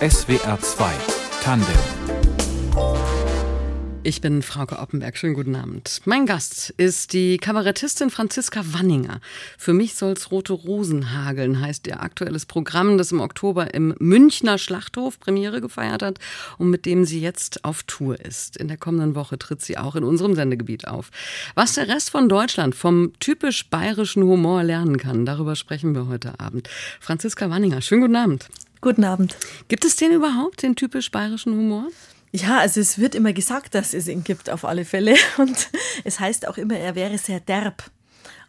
SWR 2 Tandem ich bin Frauke Oppenberg. Schönen guten Abend. Mein Gast ist die Kabarettistin Franziska Wanninger. Für mich soll's rote Rosen hageln, heißt ihr aktuelles Programm, das im Oktober im Münchner Schlachthof Premiere gefeiert hat und mit dem sie jetzt auf Tour ist. In der kommenden Woche tritt sie auch in unserem Sendegebiet auf. Was der Rest von Deutschland vom typisch bayerischen Humor lernen kann, darüber sprechen wir heute Abend. Franziska Wanninger, schönen guten Abend. Guten Abend. Gibt es den überhaupt, den typisch bayerischen Humor? Ja, also es wird immer gesagt, dass es ihn gibt, auf alle Fälle. Und es heißt auch immer, er wäre sehr derb.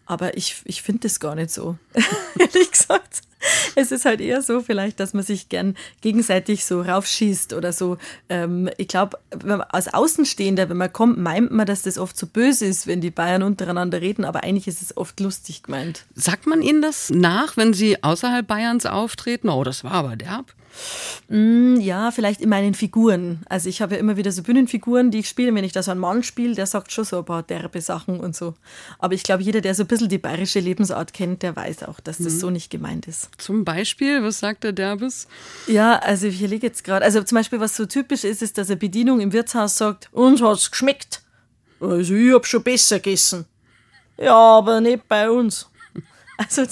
Aber ich, ich finde es gar nicht so, ehrlich gesagt. Es ist halt eher so vielleicht, dass man sich gern gegenseitig so raufschießt oder so. Ähm, ich glaube, als Außenstehender, wenn man kommt, meint man, dass das oft so böse ist, wenn die Bayern untereinander reden, aber eigentlich ist es oft lustig gemeint. Sagt man Ihnen das nach, wenn Sie außerhalb Bayerns auftreten? Oh, das war aber derb. Mm, ja, vielleicht in meinen Figuren. Also ich habe ja immer wieder so Bühnenfiguren, die ich spiele. Wenn ich da so einen Mann spiele, der sagt schon so ein paar derbe Sachen und so. Aber ich glaube, jeder, der so ein bisschen die bayerische Lebensart kennt, der weiß auch, dass das mhm. so nicht gemeint ist. Zum Beispiel, was sagt der Derbes? Ja, also ich lege jetzt gerade, also zum Beispiel, was so typisch ist, ist, dass eine Bedienung im Wirtshaus sagt, uns hat's geschmeckt. Also ich hab schon besser gegessen. Ja, aber nicht bei uns. Also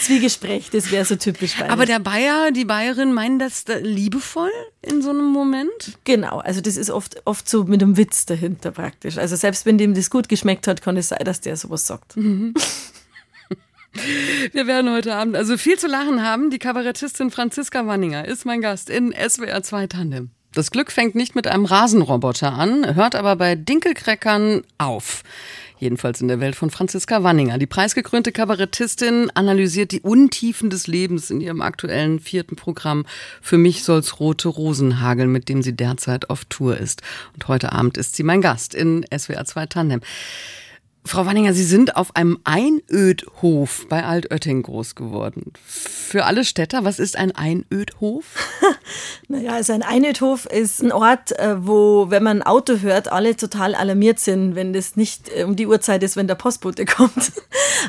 Zwiegespräch, das wäre so typisch bei Aber der Bayer, die Bayerin meinen das liebevoll in so einem Moment? Genau, also das ist oft, oft so mit einem Witz dahinter praktisch. Also selbst wenn dem das gut geschmeckt hat, kann es sein, dass der sowas sagt. Mhm. Wir werden heute Abend also viel zu lachen haben. Die Kabarettistin Franziska Wanninger ist mein Gast in SWR 2 Tandem. Das Glück fängt nicht mit einem Rasenroboter an, hört aber bei Dinkelkreckern auf. Jedenfalls in der Welt von Franziska Wanninger. Die preisgekrönte Kabarettistin analysiert die Untiefen des Lebens in ihrem aktuellen vierten Programm Für mich soll's rote Rosen hageln, mit dem sie derzeit auf Tour ist. Und heute Abend ist sie mein Gast in SWR 2 Tandem. Frau Wanninger, Sie sind auf einem Einödhof bei Altötting groß geworden. Für alle Städter, was ist ein Einödhof? naja, also ein Einödhof ist ein Ort, äh, wo, wenn man ein Auto hört, alle total alarmiert sind, wenn das nicht äh, um die Uhrzeit ist, wenn der Postbote kommt.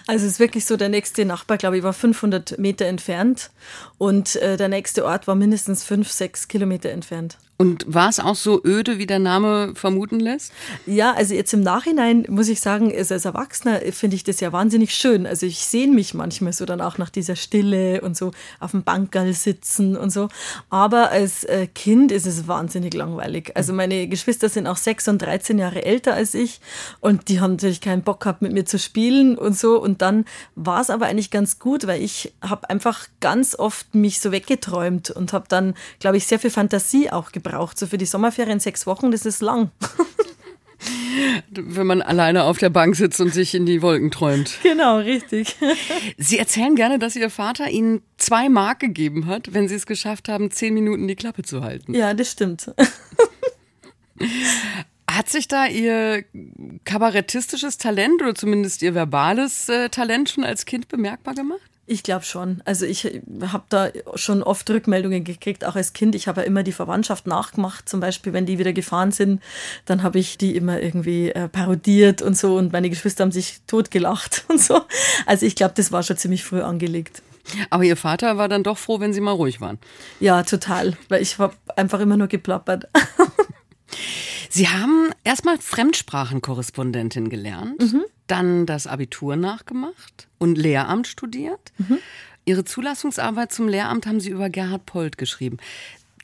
Also es ist wirklich so, der nächste Nachbar, glaube ich, war 500 Meter entfernt und äh, der nächste Ort war mindestens fünf, sechs Kilometer entfernt. Und war es auch so öde, wie der Name vermuten lässt? Ja, also jetzt im Nachhinein muss ich sagen, als Erwachsener finde ich das ja wahnsinnig schön. Also ich sehe mich manchmal so dann auch nach dieser Stille und so auf dem Bankerl sitzen und so. Aber als äh, Kind ist es wahnsinnig langweilig. Also meine Geschwister sind auch sechs und 13 Jahre älter als ich und die haben natürlich keinen Bock gehabt, mit mir zu spielen und so. Und dann war es aber eigentlich ganz gut, weil ich habe einfach ganz oft mich so weggeträumt und habe dann, glaube ich, sehr viel Fantasie auch gebraucht braucht. So für die Sommerferien sechs Wochen, das ist lang. Wenn man alleine auf der Bank sitzt und sich in die Wolken träumt. Genau, richtig. Sie erzählen gerne, dass Ihr Vater Ihnen zwei Mark gegeben hat, wenn Sie es geschafft haben, zehn Minuten die Klappe zu halten. Ja, das stimmt. Hat sich da Ihr kabarettistisches Talent oder zumindest Ihr verbales äh, Talent schon als Kind bemerkbar gemacht? Ich glaube schon. Also ich habe da schon oft Rückmeldungen gekriegt, auch als Kind. Ich habe ja immer die Verwandtschaft nachgemacht, zum Beispiel, wenn die wieder gefahren sind, dann habe ich die immer irgendwie äh, parodiert und so und meine Geschwister haben sich totgelacht und so. Also ich glaube, das war schon ziemlich früh angelegt. Aber Ihr Vater war dann doch froh, wenn Sie mal ruhig waren. Ja, total, weil ich habe einfach immer nur geplappert. Sie haben erstmal Fremdsprachenkorrespondentin gelernt, mhm. dann das Abitur nachgemacht und Lehramt studiert. Mhm. Ihre Zulassungsarbeit zum Lehramt haben Sie über Gerhard Polt geschrieben.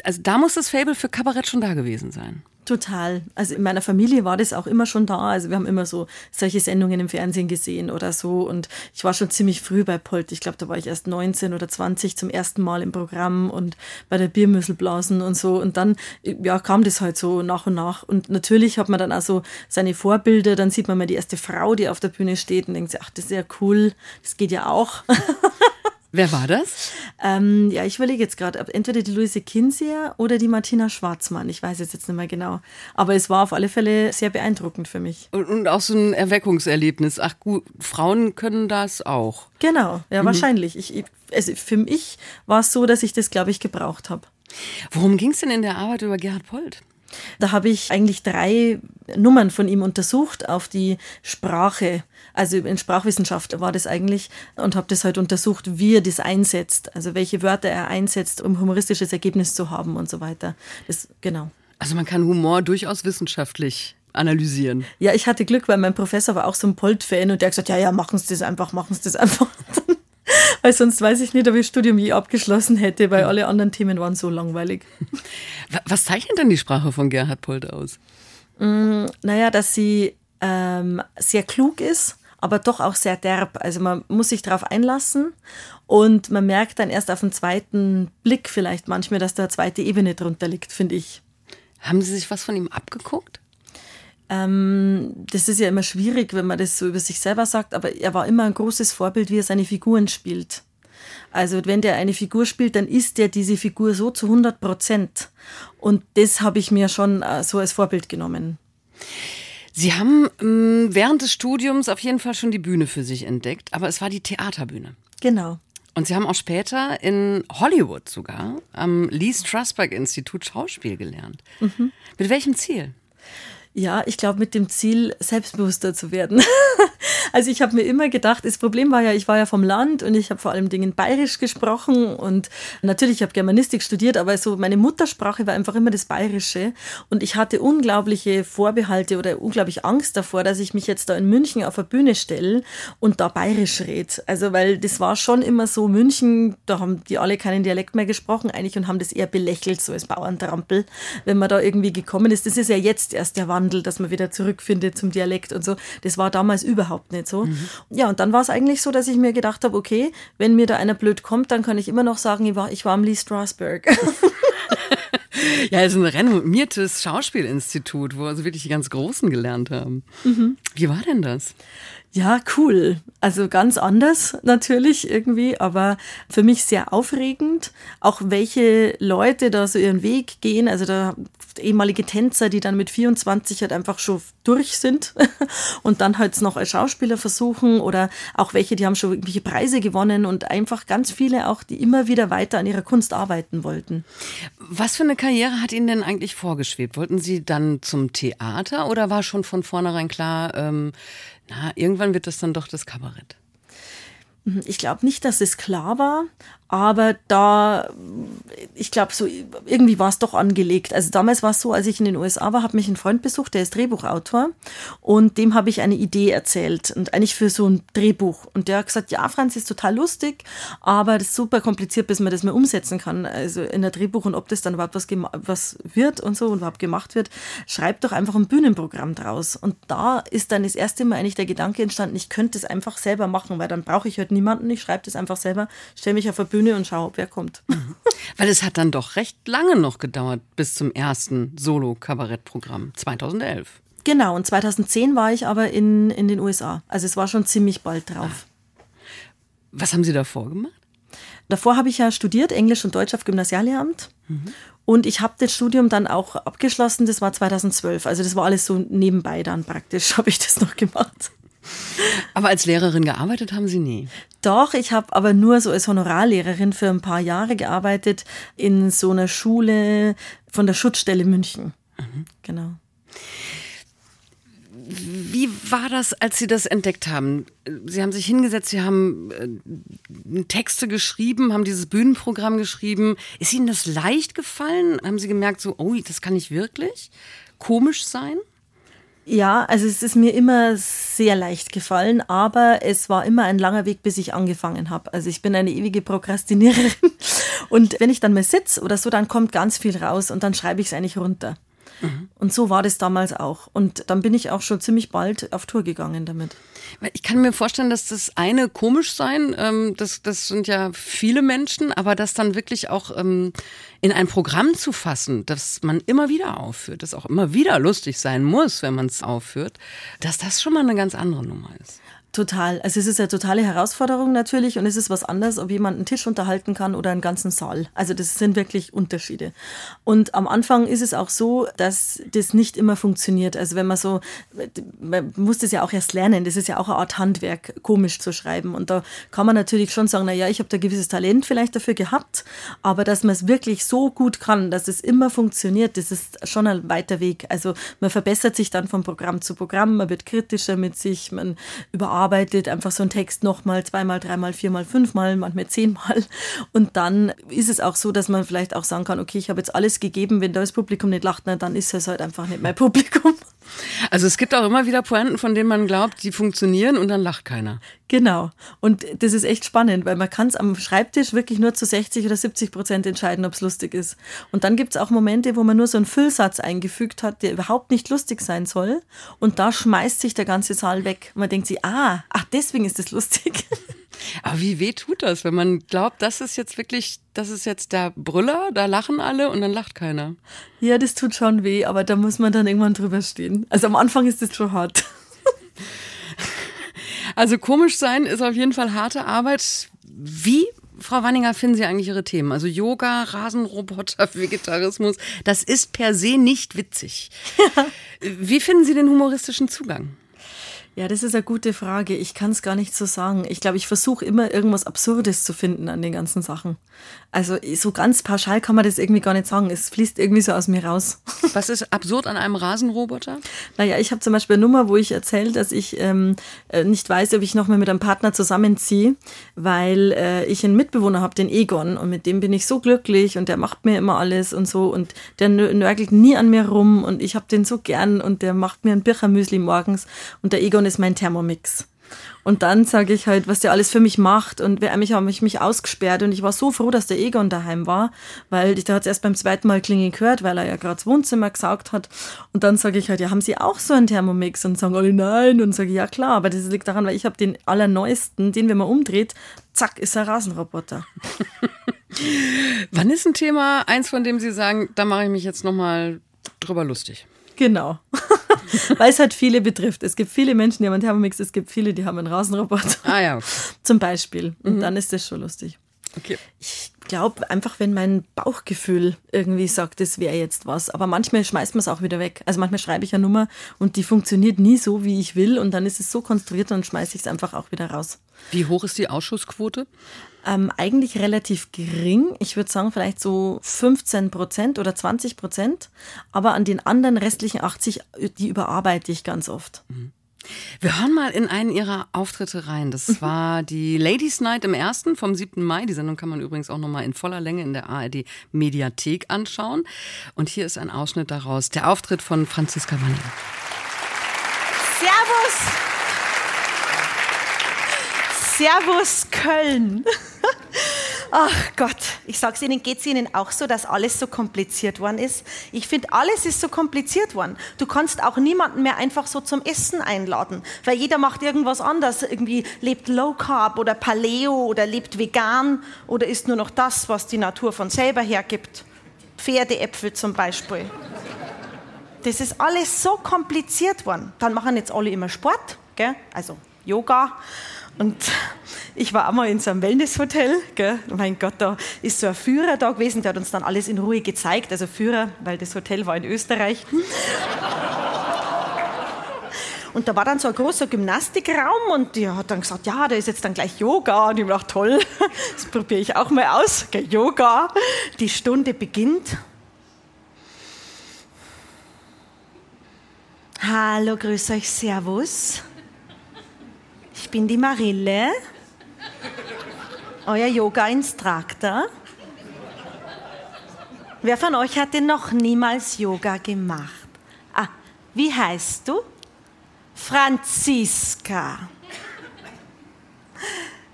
Also da muss das Fable für Kabarett schon da gewesen sein. Total. Also in meiner Familie war das auch immer schon da. Also wir haben immer so solche Sendungen im Fernsehen gesehen oder so. Und ich war schon ziemlich früh bei Polt. Ich glaube, da war ich erst 19 oder 20 zum ersten Mal im Programm und bei der Biermüsselblasen und so. Und dann, ja, kam das halt so nach und nach. Und natürlich hat man dann auch so seine Vorbilder. Dann sieht man mal die erste Frau, die auf der Bühne steht und denkt sich, ach, das ist ja cool. Das geht ja auch. Wer war das? Ähm, ja, ich überlege jetzt gerade, entweder die Luise Kinseer oder die Martina Schwarzmann. Ich weiß jetzt, jetzt nicht mehr genau. Aber es war auf alle Fälle sehr beeindruckend für mich. Und, und auch so ein Erweckungserlebnis. Ach gut, Frauen können das auch. Genau, ja, mhm. wahrscheinlich. Ich, ich, also für mich war es so, dass ich das, glaube ich, gebraucht habe. Worum ging es denn in der Arbeit über Gerhard Polt? Da habe ich eigentlich drei Nummern von ihm untersucht auf die Sprache. Also in Sprachwissenschaft war das eigentlich und habe das halt untersucht, wie er das einsetzt. Also welche Wörter er einsetzt, um humoristisches Ergebnis zu haben und so weiter. Das, genau. Also man kann Humor durchaus wissenschaftlich analysieren. Ja, ich hatte Glück, weil mein Professor war auch so ein Polt-Fan und der hat gesagt, ja, ja, machen Sie das einfach, machen Sie das einfach. Weil sonst weiß ich nicht, ob ich das Studium je abgeschlossen hätte, weil alle anderen Themen waren so langweilig. Was zeichnet denn die Sprache von Gerhard Polt aus? Mm, naja, dass sie ähm, sehr klug ist, aber doch auch sehr derb. Also man muss sich darauf einlassen und man merkt dann erst auf den zweiten Blick vielleicht manchmal, dass da eine zweite Ebene drunter liegt, finde ich. Haben Sie sich was von ihm abgeguckt? Ähm, das ist ja immer schwierig, wenn man das so über sich selber sagt, aber er war immer ein großes Vorbild, wie er seine Figuren spielt. Also wenn der eine Figur spielt, dann ist der diese Figur so zu 100 Prozent. Und das habe ich mir schon äh, so als Vorbild genommen. Sie haben ähm, während des Studiums auf jeden Fall schon die Bühne für sich entdeckt, aber es war die Theaterbühne. Genau. Und Sie haben auch später in Hollywood sogar am Lee Strasberg Institut Schauspiel gelernt. Mhm. Mit welchem Ziel? Ja, ich glaube mit dem Ziel, selbstbewusster zu werden. also ich habe mir immer gedacht, das Problem war ja, ich war ja vom Land und ich habe vor allem Dingen Bayerisch gesprochen und natürlich ich habe Germanistik studiert, aber so meine Muttersprache war einfach immer das Bayerische und ich hatte unglaubliche Vorbehalte oder unglaublich Angst davor, dass ich mich jetzt da in München auf eine Bühne stelle und da Bayerisch rede. Also weil das war schon immer so München, da haben die alle keinen Dialekt mehr gesprochen eigentlich und haben das eher belächelt so als Bauerntrampel, wenn man da irgendwie gekommen ist. Das ist ja jetzt erst der Wandel, dass man wieder zurückfindet zum Dialekt und so. Das war damals überhaupt nicht so. Mhm. Ja, und dann war es eigentlich so, dass ich mir gedacht habe, okay, wenn mir da einer blöd kommt, dann kann ich immer noch sagen, ich war, ich war am Lee Strasberg. ja, es ist ein renommiertes Schauspielinstitut, wo also wirklich die ganz Großen gelernt haben. Mhm. Wie war denn das? Ja, cool. Also ganz anders natürlich irgendwie, aber für mich sehr aufregend. Auch welche Leute da so ihren Weg gehen. Also da ehemalige Tänzer, die dann mit 24 halt einfach schon durch sind und dann halt noch als Schauspieler versuchen oder auch welche, die haben schon irgendwelche Preise gewonnen und einfach ganz viele auch, die immer wieder weiter an ihrer Kunst arbeiten wollten. Was für eine Karriere hat Ihnen denn eigentlich vorgeschwebt? Wollten Sie dann zum Theater oder war schon von vornherein klar, ähm, na, irgendwann wird das dann doch das Kabarett. Ich glaube nicht, dass es klar war, aber da, ich glaube, so irgendwie war es doch angelegt. Also damals war es so, als ich in den USA war, hat mich ein Freund besucht, der ist Drehbuchautor und dem habe ich eine Idee erzählt und eigentlich für so ein Drehbuch. Und der hat gesagt, ja, Franz ist total lustig, aber das ist super kompliziert, bis man das mal umsetzen kann. Also in der Drehbuch und ob das dann überhaupt was, was wird und so und überhaupt gemacht wird, schreib doch einfach ein Bühnenprogramm draus. Und da ist dann das erste Mal eigentlich der Gedanke entstanden, ich könnte es einfach selber machen, weil dann brauche ich halt niemanden, ich schreibe das einfach selber, stelle mich auf eine Bühne und schaue, wer kommt. Mhm. Weil es hat dann doch recht lange noch gedauert bis zum ersten Solo-Kabarettprogramm 2011. Genau, und 2010 war ich aber in, in den USA. Also es war schon ziemlich bald drauf. Was haben Sie davor gemacht? Davor habe ich ja studiert, Englisch und Deutsch auf Gymnasiallehramt. Mhm. Und ich habe das Studium dann auch abgeschlossen, das war 2012. Also das war alles so nebenbei dann praktisch, habe ich das noch gemacht. Aber als Lehrerin gearbeitet haben Sie nie? Doch, ich habe aber nur so als Honorarlehrerin für ein paar Jahre gearbeitet in so einer Schule von der Schutzstelle München. Mhm. Genau. Wie war das, als Sie das entdeckt haben? Sie haben sich hingesetzt, Sie haben äh, Texte geschrieben, haben dieses Bühnenprogramm geschrieben. Ist Ihnen das leicht gefallen? Haben Sie gemerkt, so, oh, das kann ich wirklich komisch sein? Ja, also es ist mir immer sehr leicht gefallen, aber es war immer ein langer Weg, bis ich angefangen habe. Also ich bin eine ewige Prokrastiniererin und wenn ich dann mal sitze oder so, dann kommt ganz viel raus und dann schreibe ich es eigentlich runter. Und so war das damals auch. Und dann bin ich auch schon ziemlich bald auf Tour gegangen damit. Ich kann mir vorstellen, dass das eine komisch sein, ähm, das, das sind ja viele Menschen, aber das dann wirklich auch ähm, in ein Programm zu fassen, das man immer wieder aufführt, das auch immer wieder lustig sein muss, wenn man es aufführt, dass das schon mal eine ganz andere Nummer ist. Total. Also es ist eine totale Herausforderung natürlich und es ist was anderes, ob jemand einen Tisch unterhalten kann oder einen ganzen Saal. Also das sind wirklich Unterschiede. Und am Anfang ist es auch so, dass das nicht immer funktioniert. Also wenn man so, man muss das ja auch erst lernen, das ist ja auch eine Art Handwerk, komisch zu schreiben. Und da kann man natürlich schon sagen, na ja, ich habe da gewisses Talent vielleicht dafür gehabt, aber dass man es wirklich so gut kann, dass es immer funktioniert, das ist schon ein weiter Weg. Also man verbessert sich dann von Programm zu Programm, man wird kritischer mit sich, man überarbeitet arbeitet einfach so einen Text nochmal, zweimal, dreimal, viermal, fünfmal, manchmal zehnmal. Und dann ist es auch so, dass man vielleicht auch sagen kann, okay, ich habe jetzt alles gegeben, wenn da das Publikum nicht lacht, na, dann ist es halt einfach nicht mein Publikum. Also es gibt auch immer wieder Pointen, von denen man glaubt, die funktionieren und dann lacht keiner. Genau. Und das ist echt spannend, weil man kann es am Schreibtisch wirklich nur zu 60 oder 70 Prozent entscheiden, ob es lustig ist. Und dann gibt es auch Momente, wo man nur so einen Füllsatz eingefügt hat, der überhaupt nicht lustig sein soll. Und da schmeißt sich der ganze Saal weg. man denkt sich, ah, ach, deswegen ist das lustig. Aber wie weh tut das, wenn man glaubt, das ist jetzt wirklich, das ist jetzt der Brüller, da lachen alle und dann lacht keiner. Ja, das tut schon weh, aber da muss man dann irgendwann drüber stehen. Also am Anfang ist das schon hart. Also komisch sein ist auf jeden Fall harte Arbeit. Wie Frau Wanninger, finden Sie eigentlich Ihre Themen? Also Yoga, Rasenroboter, Vegetarismus, das ist per se nicht witzig. Wie finden Sie den humoristischen Zugang? Ja, das ist eine gute Frage. Ich kann es gar nicht so sagen. Ich glaube, ich versuche immer irgendwas Absurdes zu finden an den ganzen Sachen. Also so ganz pauschal kann man das irgendwie gar nicht sagen. Es fließt irgendwie so aus mir raus. Was ist absurd an einem Rasenroboter? Naja, ich habe zum Beispiel eine Nummer, wo ich erzähle, dass ich ähm, äh, nicht weiß, ob ich nochmal mit einem Partner zusammenziehe, weil äh, ich einen Mitbewohner habe, den Egon, und mit dem bin ich so glücklich und der macht mir immer alles und so und der nörgelt nie an mir rum und ich habe den so gern und der macht mir ein Birchermüsli morgens und der Egon ist mein Thermomix. Und dann sage ich halt, was der alles für mich macht. Und mich habe ich mich ausgesperrt und ich war so froh, dass der Egon daheim war, weil ich da hat es erst beim zweiten Mal klingeln gehört, weil er ja gerade das Wohnzimmer gesaugt hat. Und dann sage ich halt, ja, haben Sie auch so einen Thermomix? Und sagen alle nein. Und sage ja klar, aber das liegt daran, weil ich habe den allerneuesten, den wenn man umdreht, zack, ist ein Rasenroboter. Wann ist ein Thema eins, von dem Sie sagen, da mache ich mich jetzt nochmal drüber lustig? Genau. Weil es halt viele betrifft. Es gibt viele Menschen, die haben einen Thermomix, es gibt viele, die haben einen Rasenroboter. Ah ja. Okay. Zum Beispiel. Und mhm. dann ist das schon lustig. Okay. Ich glaube einfach, wenn mein Bauchgefühl irgendwie sagt, das wäre jetzt was. Aber manchmal schmeißt man es auch wieder weg. Also manchmal schreibe ich eine Nummer und die funktioniert nie so, wie ich will. Und dann ist es so konstruiert und schmeiße ich es einfach auch wieder raus. Wie hoch ist die Ausschussquote? Ähm, eigentlich relativ gering. Ich würde sagen, vielleicht so 15 Prozent oder 20 Prozent. Aber an den anderen restlichen 80, die überarbeite ich ganz oft. Mhm. Wir hören mal in einen ihrer Auftritte rein. Das mhm. war die Ladies Night im ersten vom 7. Mai. Die Sendung kann man übrigens auch nochmal in voller Länge in der ARD Mediathek anschauen. Und hier ist ein Ausschnitt daraus. Der Auftritt von Franziska Wanning. Servus! Servus Köln! Ach Gott, ich sag's Ihnen, geht's Ihnen auch so, dass alles so kompliziert worden ist? Ich finde, alles ist so kompliziert worden. Du kannst auch niemanden mehr einfach so zum Essen einladen, weil jeder macht irgendwas anderes. Irgendwie lebt Low Carb oder Paleo oder lebt vegan oder isst nur noch das, was die Natur von selber hergibt. Pferdeäpfel zum Beispiel. Das ist alles so kompliziert worden. Dann machen jetzt alle immer Sport, gell? also Yoga. Und ich war einmal in so einem Wellnesshotel. Gell? Mein Gott, da ist so ein Führer da gewesen, der hat uns dann alles in Ruhe gezeigt. Also Führer, weil das Hotel war in Österreich. Und da war dann so ein großer Gymnastikraum und die hat dann gesagt, ja, da ist jetzt dann gleich Yoga. Und ich dachte, toll, das probiere ich auch mal aus. Gell, Yoga. Die Stunde beginnt. Hallo, grüß euch, Servus. Bin die Marille, euer Yoga-Instruktor. Wer von euch hat denn noch niemals Yoga gemacht? Ah, wie heißt du? Franziska.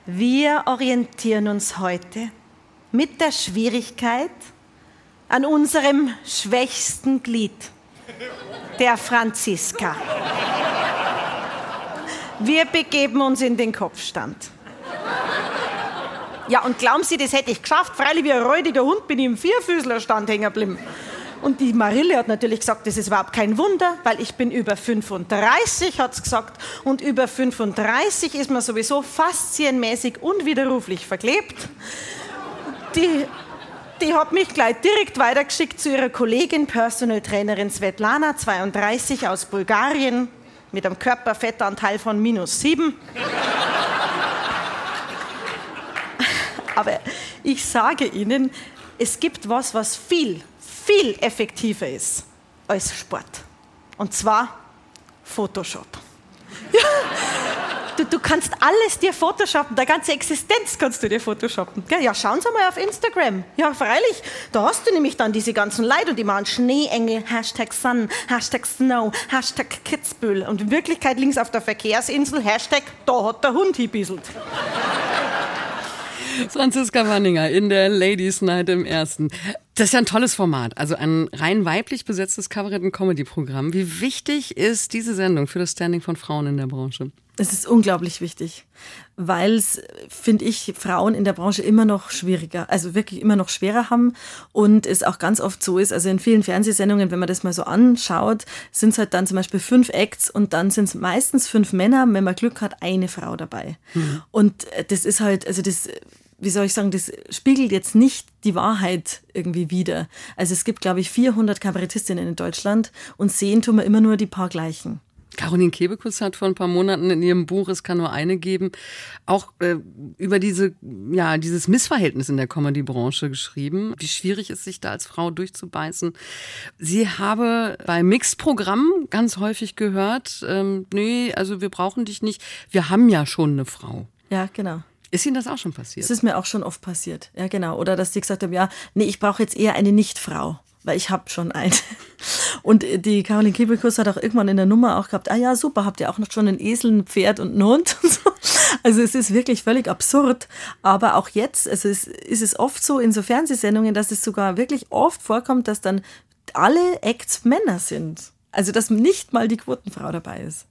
Wir orientieren uns heute mit der Schwierigkeit an unserem schwächsten Glied, der Franziska. Wir begeben uns in den Kopfstand. Ja, und glauben Sie, das hätte ich geschafft? Freilich wie ein räudiger Hund bin ich im Vierfüßlerstand hängen geblieben. Und die Marille hat natürlich gesagt, das ist überhaupt kein Wunder, weil ich bin über 35, hat es gesagt. Und über 35 ist man sowieso faszienmäßig unwiderruflich verklebt. Die, die hat mich gleich direkt weitergeschickt zu ihrer Kollegin, Personal Trainerin Svetlana, 32 aus Bulgarien, mit einem Körperfettanteil von minus 7. Aber ich sage Ihnen, es gibt was, was viel, viel effektiver ist als Sport. Und zwar Photoshop. Du, du, kannst alles dir photoshoppen, deine ganze Existenz kannst du dir photoshoppen. Ja, schauen Sie mal auf Instagram. Ja, freilich, da hast du nämlich dann diese ganzen Leute und die machen Schneeengel, Hashtag Sun, Hashtag Snow, Hashtag Kitzbühel. Und in Wirklichkeit links auf der Verkehrsinsel, Hashtag, da hat der Hund gebieselt. Franziska Wanninger in der Ladies Night im Ersten. Das ist ja ein tolles Format, also ein rein weiblich besetztes Kabarett- und Comedy-Programm. Wie wichtig ist diese Sendung für das Standing von Frauen in der Branche? Es ist unglaublich wichtig, weil es, finde ich, Frauen in der Branche immer noch schwieriger, also wirklich immer noch schwerer haben und es auch ganz oft so ist, also in vielen Fernsehsendungen, wenn man das mal so anschaut, sind es halt dann zum Beispiel fünf Acts und dann sind es meistens fünf Männer, wenn man Glück hat, eine Frau dabei. Mhm. Und das ist halt, also das wie soll ich sagen, das spiegelt jetzt nicht die Wahrheit irgendwie wider. Also es gibt, glaube ich, 400 Kabarettistinnen in Deutschland und sehen tun wir immer nur die paar gleichen. Caroline Kebekus hat vor ein paar Monaten in ihrem Buch Es kann nur eine geben, auch äh, über diese, ja, dieses Missverhältnis in der Comedy-Branche geschrieben, wie schwierig es sich da als Frau durchzubeißen. Sie habe bei Mixed-Programmen ganz häufig gehört, ähm, nee, also wir brauchen dich nicht, wir haben ja schon eine Frau. Ja, genau. Ist Ihnen das auch schon passiert? Das ist mir auch schon oft passiert. Ja, genau. Oder dass die gesagt haben, ja, nee, ich brauche jetzt eher eine Nichtfrau, weil ich habe schon eine. Und die Caroline Kebekus hat auch irgendwann in der Nummer auch gehabt, ah ja, super, habt ihr auch noch schon einen Esel, ein Pferd und einen Hund? Also es ist wirklich völlig absurd. Aber auch jetzt, also es ist es oft so in so Fernsehsendungen, dass es sogar wirklich oft vorkommt, dass dann alle Acts Männer sind. Also dass nicht mal die Quotenfrau dabei ist.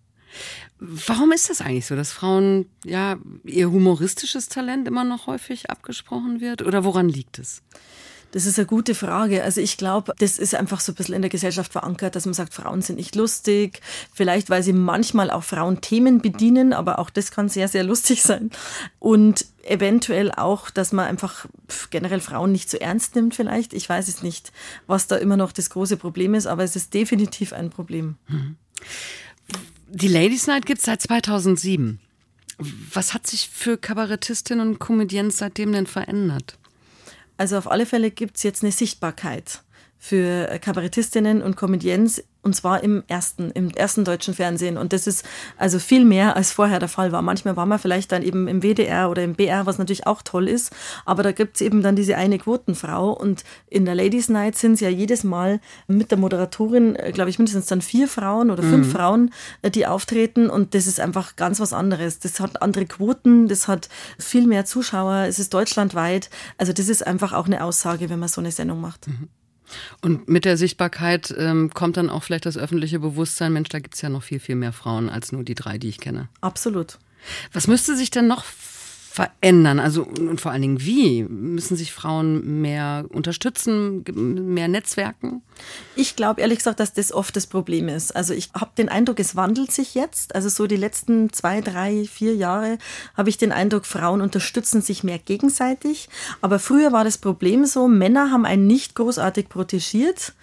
Warum ist das eigentlich so, dass Frauen ja ihr humoristisches Talent immer noch häufig abgesprochen wird? Oder woran liegt es? Das ist eine gute Frage. Also ich glaube, das ist einfach so ein bisschen in der Gesellschaft verankert, dass man sagt, Frauen sind nicht lustig. Vielleicht, weil sie manchmal auch Frauenthemen bedienen, aber auch das kann sehr, sehr lustig sein. Und eventuell auch, dass man einfach generell Frauen nicht so ernst nimmt vielleicht. Ich weiß es nicht, was da immer noch das große Problem ist, aber es ist definitiv ein Problem. Mhm. Die Ladies Night gibt es seit 2007. Was hat sich für Kabarettistinnen und Comedians seitdem denn verändert? Also auf alle Fälle gibt es jetzt eine Sichtbarkeit für Kabarettistinnen und Comedians und zwar im ersten, im ersten deutschen Fernsehen. Und das ist also viel mehr, als vorher der Fall war. Manchmal war man vielleicht dann eben im WDR oder im BR, was natürlich auch toll ist. Aber da gibt es eben dann diese eine Quotenfrau. Und in der Ladies Night sind es ja jedes Mal mit der Moderatorin, äh, glaube ich, mindestens dann vier Frauen oder fünf mhm. Frauen, äh, die auftreten. Und das ist einfach ganz was anderes. Das hat andere Quoten, das hat viel mehr Zuschauer, es ist deutschlandweit. Also das ist einfach auch eine Aussage, wenn man so eine Sendung macht. Mhm. Und mit der Sichtbarkeit ähm, kommt dann auch vielleicht das öffentliche Bewusstsein, Mensch, da gibt es ja noch viel, viel mehr Frauen als nur die drei, die ich kenne. Absolut. Was müsste sich denn noch verändern? Also und vor allen Dingen wie? Müssen sich Frauen mehr unterstützen, mehr Netzwerken? Ich glaube ehrlich gesagt, dass das oft das Problem ist. Also ich habe den Eindruck, es wandelt sich jetzt. Also so die letzten zwei, drei, vier Jahre habe ich den Eindruck, Frauen unterstützen sich mehr gegenseitig. Aber früher war das Problem so, Männer haben einen nicht großartig protegiert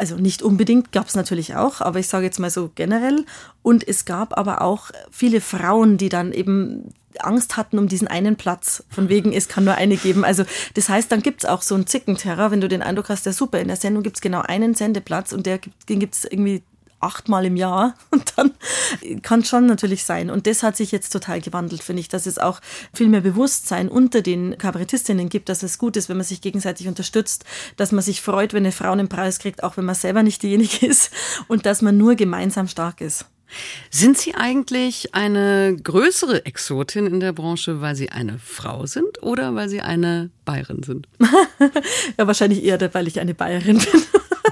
also nicht unbedingt, gab es natürlich auch, aber ich sage jetzt mal so generell. Und es gab aber auch viele Frauen, die dann eben Angst hatten um diesen einen Platz. Von wegen, es kann nur eine geben. Also das heißt, dann gibt es auch so einen Zickenterror, wenn du den Eindruck hast, der super, in der Sendung gibt es genau einen Sendeplatz und der, den gibt es irgendwie achtmal im Jahr und dann kann schon natürlich sein. Und das hat sich jetzt total gewandelt, finde ich, dass es auch viel mehr Bewusstsein unter den Kabarettistinnen gibt, dass es gut ist, wenn man sich gegenseitig unterstützt, dass man sich freut, wenn eine Frau einen Preis kriegt, auch wenn man selber nicht diejenige ist und dass man nur gemeinsam stark ist. Sind Sie eigentlich eine größere Exotin in der Branche, weil Sie eine Frau sind oder weil Sie eine Bayerin sind? ja, wahrscheinlich eher, weil ich eine Bayerin bin.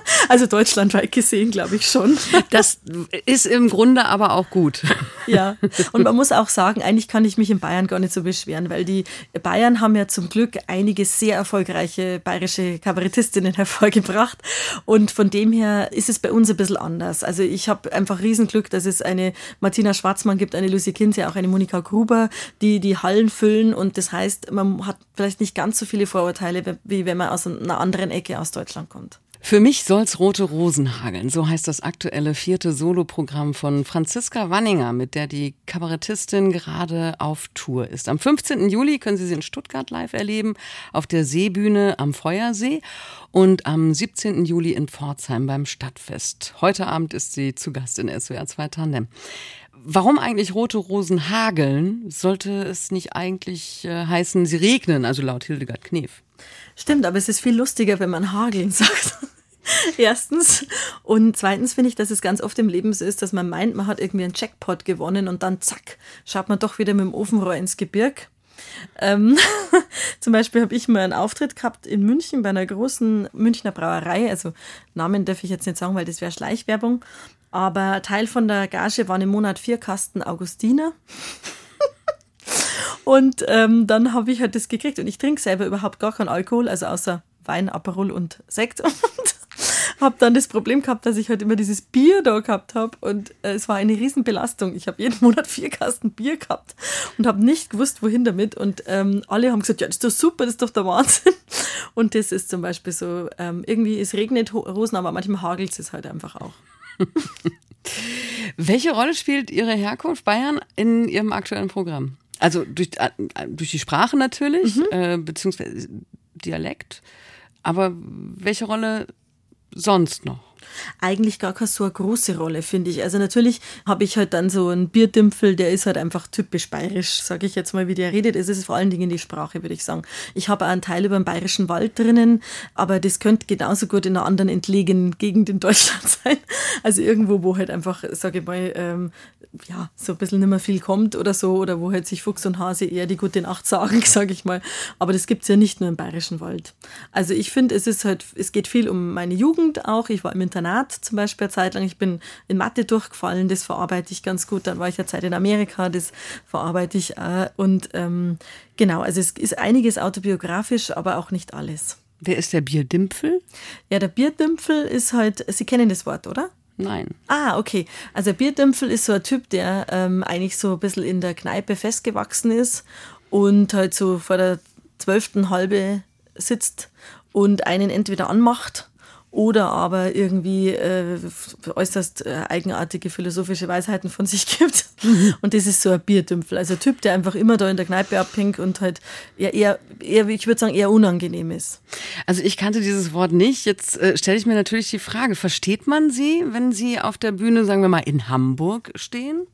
Also deutschlandweit gesehen, glaube ich schon. Das ist im Grunde aber auch gut. Ja, und man muss auch sagen, eigentlich kann ich mich in Bayern gar nicht so beschweren, weil die Bayern haben ja zum Glück einige sehr erfolgreiche bayerische Kabarettistinnen hervorgebracht. Und von dem her ist es bei uns ein bisschen anders. Also ich habe einfach Riesenglück, dass es eine Martina Schwarzmann gibt, eine Lucy Kinze, auch eine Monika Gruber, die die Hallen füllen. Und das heißt, man hat vielleicht nicht ganz so viele Vorurteile, wie wenn man aus einer anderen Ecke aus Deutschland kommt. Für mich soll's rote Rosen hageln. So heißt das aktuelle vierte Soloprogramm von Franziska Wanninger, mit der die Kabarettistin gerade auf Tour ist. Am 15. Juli können Sie sie in Stuttgart live erleben, auf der Seebühne am Feuersee und am 17. Juli in Pforzheim beim Stadtfest. Heute Abend ist sie zu Gast in SWR 2 Tandem. Warum eigentlich rote Rosen hageln? Sollte es nicht eigentlich äh, heißen, sie regnen, also laut Hildegard Knef? Stimmt, aber es ist viel lustiger, wenn man hageln sagt. Erstens. Und zweitens finde ich, dass es ganz oft im Leben so ist, dass man meint, man hat irgendwie einen Jackpot gewonnen und dann zack, schaut man doch wieder mit dem Ofenrohr ins Gebirg. Ähm, zum Beispiel habe ich mal einen Auftritt gehabt in München bei einer großen Münchner Brauerei. Also Namen darf ich jetzt nicht sagen, weil das wäre Schleichwerbung. Aber Teil von der Gage waren im Monat vier Kasten Augustiner. Und ähm, dann habe ich halt das gekriegt. Und ich trinke selber überhaupt gar keinen Alkohol, also außer Wein, Aperol und Sekt. Und habe dann das Problem gehabt, dass ich halt immer dieses Bier da gehabt habe und äh, es war eine Riesenbelastung. Ich habe jeden Monat vier Kasten Bier gehabt und habe nicht gewusst, wohin damit. Und ähm, alle haben gesagt, ja, das ist doch super, das ist doch der Wahnsinn. Und das ist zum Beispiel so, ähm, irgendwie, es regnet Rosen, aber manchmal hagelt es halt einfach auch. Welche Rolle spielt Ihre Herkunft Bayern in Ihrem aktuellen Programm? Also durch, äh, durch die Sprache natürlich, mhm. äh, beziehungsweise Dialekt. Aber welche Rolle sonst noch? Eigentlich gar keine so eine große Rolle, finde ich. Also natürlich habe ich halt dann so einen Bierdimpfel, der ist halt einfach typisch bayerisch, sage ich jetzt mal, wie der redet. Es ist vor allen Dingen die Sprache, würde ich sagen. Ich habe auch einen Teil über den bayerischen Wald drinnen, aber das könnte genauso gut in einer anderen entlegenen Gegend in Deutschland sein. Also irgendwo, wo halt einfach, sage ich mal, ähm, ja, so ein bisschen nicht mehr viel kommt oder so, oder wo halt sich Fuchs und Hase eher die gute Nacht sagen, sage ich mal. Aber das gibt es ja nicht nur im bayerischen Wald. Also ich finde, es ist halt, es geht viel um meine Jugend auch. Ich war im Internat Internat zum Beispiel eine Zeit lang. Ich bin in Mathe durchgefallen, das verarbeite ich ganz gut. Dann war ich eine Zeit in Amerika, das verarbeite ich auch. Und ähm, genau, also es ist einiges autobiografisch, aber auch nicht alles. Wer ist der Bierdimpfel? Ja, der Bierdimpfel ist halt, Sie kennen das Wort, oder? Nein. Ah, okay. Also Bierdümpfel ist so ein Typ, der ähm, eigentlich so ein bisschen in der Kneipe festgewachsen ist und halt so vor der zwölften Halbe sitzt und einen entweder anmacht oder aber irgendwie äh, äußerst äh, eigenartige philosophische Weisheiten von sich gibt. Und das ist so ein Bierdümpfel. Also ein Typ, der einfach immer da in der Kneipe abhängt und halt eher, eher, eher ich würde sagen, eher unangenehm ist. Also ich kannte dieses Wort nicht. Jetzt äh, stelle ich mir natürlich die Frage, versteht man sie, wenn sie auf der Bühne, sagen wir mal, in Hamburg stehen?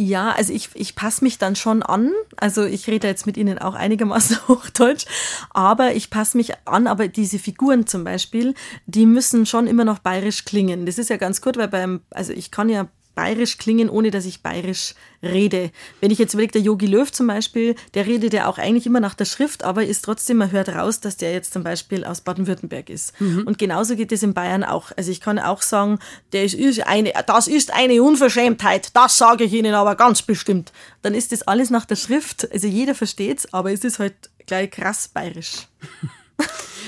Ja, also ich, ich passe mich dann schon an. Also ich rede jetzt mit Ihnen auch einigermaßen Hochdeutsch, aber ich passe mich an. Aber diese Figuren zum Beispiel, die müssen schon immer noch bayerisch klingen. Das ist ja ganz gut, weil beim, also ich kann ja bayerisch klingen, ohne dass ich bayerisch rede. Wenn ich jetzt überlege, der Yogi Löw zum Beispiel, der redet ja auch eigentlich immer nach der Schrift, aber ist trotzdem, man hört raus, dass der jetzt zum Beispiel aus Baden-Württemberg ist. Mhm. Und genauso geht es in Bayern auch. Also ich kann auch sagen, der ist eine, das ist eine Unverschämtheit, das sage ich Ihnen aber ganz bestimmt. Dann ist das alles nach der Schrift. Also jeder versteht es, aber es ist halt gleich krass bayerisch.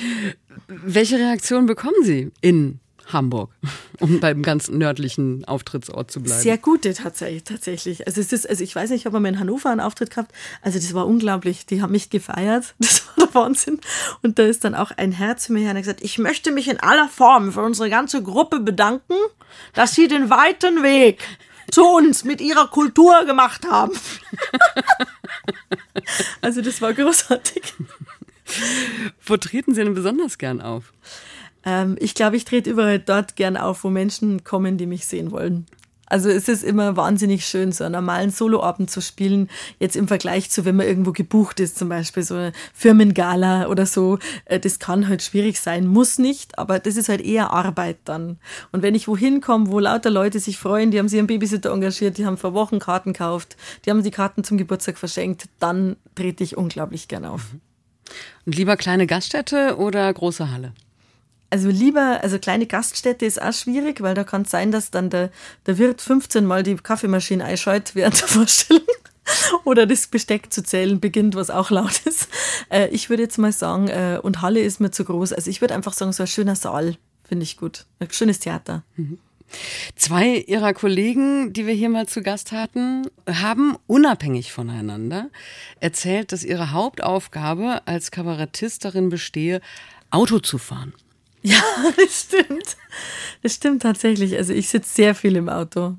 Welche Reaktion bekommen Sie in Hamburg, um beim ganzen nördlichen Auftrittsort zu bleiben. Sehr gute tatsächlich. tatsächlich. Also es ist, also ich weiß nicht, ich habe mal in Hannover einen Auftritt gehabt. Also das war unglaublich. Die haben mich gefeiert. Das war der Wahnsinn. Und da ist dann auch ein Herr zu mir her und hat gesagt, ich möchte mich in aller Form für unsere ganze Gruppe bedanken, dass sie den weiten Weg zu uns mit ihrer Kultur gemacht haben. also das war großartig. Wo treten Sie denn besonders gern auf? Ähm, ich glaube, ich trete überall dort gern auf, wo Menschen kommen, die mich sehen wollen. Also es ist immer wahnsinnig schön, so einen normalen Soloabend zu spielen, jetzt im Vergleich zu, wenn man irgendwo gebucht ist, zum Beispiel so eine Firmengala oder so. Äh, das kann halt schwierig sein, muss nicht, aber das ist halt eher Arbeit dann. Und wenn ich wohin komme, wo lauter Leute sich freuen, die haben sich einen Babysitter engagiert, die haben vor Wochen Karten gekauft, die haben die Karten zum Geburtstag verschenkt, dann trete ich unglaublich gern auf. Und lieber kleine Gaststätte oder große Halle? Also lieber, also kleine Gaststätte ist auch schwierig, weil da kann es sein, dass dann der, der Wirt 15 Mal die Kaffeemaschine einschaltet während der Vorstellung. Oder das Besteck zu zählen beginnt, was auch laut ist. Äh, ich würde jetzt mal sagen, äh, und Halle ist mir zu groß. Also ich würde einfach sagen, so ein schöner Saal finde ich gut. Ein schönes Theater. Mhm. Zwei ihrer Kollegen, die wir hier mal zu Gast hatten, haben unabhängig voneinander erzählt, dass ihre Hauptaufgabe als Kabarettist darin bestehe, Auto zu fahren. Ja, das stimmt. Das stimmt tatsächlich. Also ich sitze sehr viel im Auto.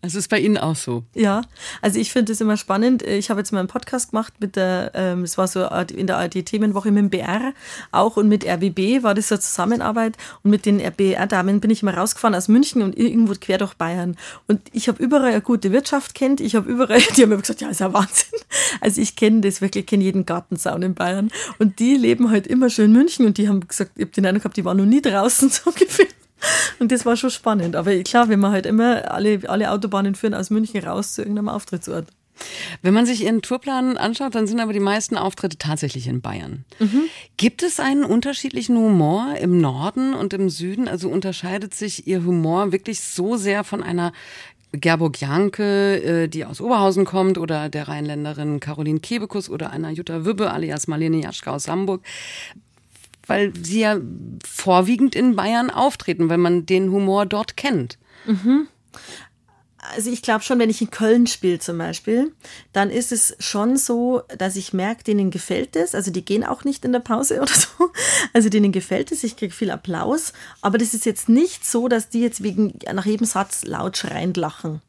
Es ist bei Ihnen auch so. Ja, also ich finde es immer spannend. Ich habe jetzt mal einen Podcast gemacht mit der, ähm, es war so in der ARD-Themenwoche mit dem BR auch und mit RBB war das so Zusammenarbeit und mit den RBR-Damen bin ich immer rausgefahren aus München und irgendwo quer durch Bayern. Und ich habe überall eine gute Wirtschaft kennt. Ich habe überall, die haben immer gesagt, ja, ist ja Wahnsinn. Also ich kenne das wirklich, kenne jeden Gartenzaun in Bayern. Und die leben halt immer schön in München und die haben gesagt, ich habe den Eindruck gehabt, die waren noch nie draußen so ungefähr. Und das war schon spannend. Aber klar, wenn man halt immer alle, alle Autobahnen führen aus München raus zu irgendeinem Auftrittsort. Wenn man sich Ihren Tourplan anschaut, dann sind aber die meisten Auftritte tatsächlich in Bayern. Mhm. Gibt es einen unterschiedlichen Humor im Norden und im Süden? Also unterscheidet sich Ihr Humor wirklich so sehr von einer Gerburg Janke, äh, die aus Oberhausen kommt, oder der Rheinländerin Caroline Kebekus oder einer Jutta Wübbe alias Marlene Jaschka aus Hamburg weil sie ja vorwiegend in Bayern auftreten, weil man den Humor dort kennt. Mhm. Also ich glaube schon, wenn ich in Köln spiele zum Beispiel, dann ist es schon so, dass ich merke, denen gefällt es. Also die gehen auch nicht in der Pause oder so. Also denen gefällt es, ich kriege viel Applaus. Aber das ist jetzt nicht so, dass die jetzt wegen nach jedem Satz laut schreiend lachen.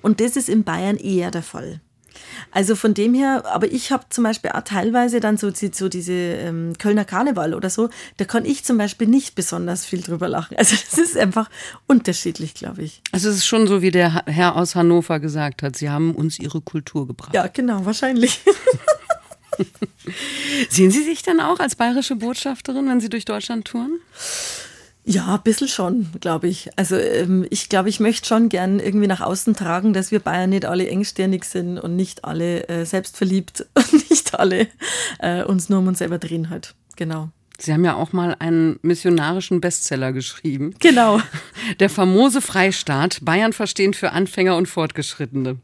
Und das ist in Bayern eher der Fall. Also von dem her, aber ich habe zum Beispiel auch teilweise dann so, so diese ähm, Kölner Karneval oder so, da kann ich zum Beispiel nicht besonders viel drüber lachen. Also das ist einfach unterschiedlich, glaube ich. Also es ist schon so, wie der Herr aus Hannover gesagt hat, Sie haben uns Ihre Kultur gebracht. Ja, genau, wahrscheinlich. Sehen Sie sich dann auch als bayerische Botschafterin, wenn Sie durch Deutschland touren? Ja, ein bisschen schon, glaube ich. Also ähm, ich glaube, ich möchte schon gern irgendwie nach außen tragen, dass wir Bayern nicht alle engstirnig sind und nicht alle äh, selbstverliebt und nicht alle äh, uns nur um uns selber drehen halt. Genau. Sie haben ja auch mal einen missionarischen Bestseller geschrieben. Genau. Der famose Freistaat, Bayern verstehen für Anfänger und Fortgeschrittene.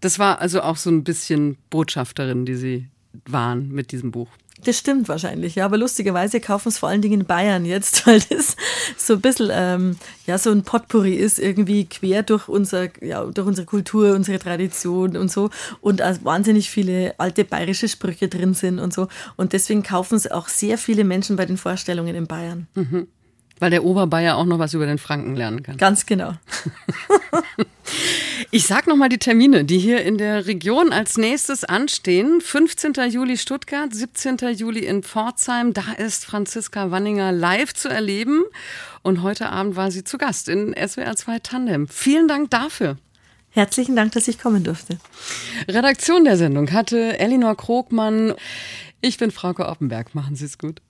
Das war also auch so ein bisschen Botschafterin, die Sie waren mit diesem Buch. Das stimmt wahrscheinlich, ja. Aber lustigerweise kaufen es vor allen Dingen in Bayern jetzt, weil das so ein bisschen, ähm, ja, so ein Potpourri ist, irgendwie quer durch, unser, ja, durch unsere Kultur, unsere Tradition und so. Und wahnsinnig viele alte bayerische Sprüche drin sind und so. Und deswegen kaufen es auch sehr viele Menschen bei den Vorstellungen in Bayern. Mhm. Weil der Oberbayer auch noch was über den Franken lernen kann. Ganz genau. Ich sag noch mal die Termine, die hier in der Region als nächstes anstehen. 15. Juli Stuttgart, 17. Juli in Pforzheim. Da ist Franziska Wanninger live zu erleben. Und heute Abend war sie zu Gast in SWR 2 Tandem. Vielen Dank dafür. Herzlichen Dank, dass ich kommen durfte. Redaktion der Sendung hatte Elinor Krogmann. Ich bin Frauke Oppenberg. Machen Sie es gut.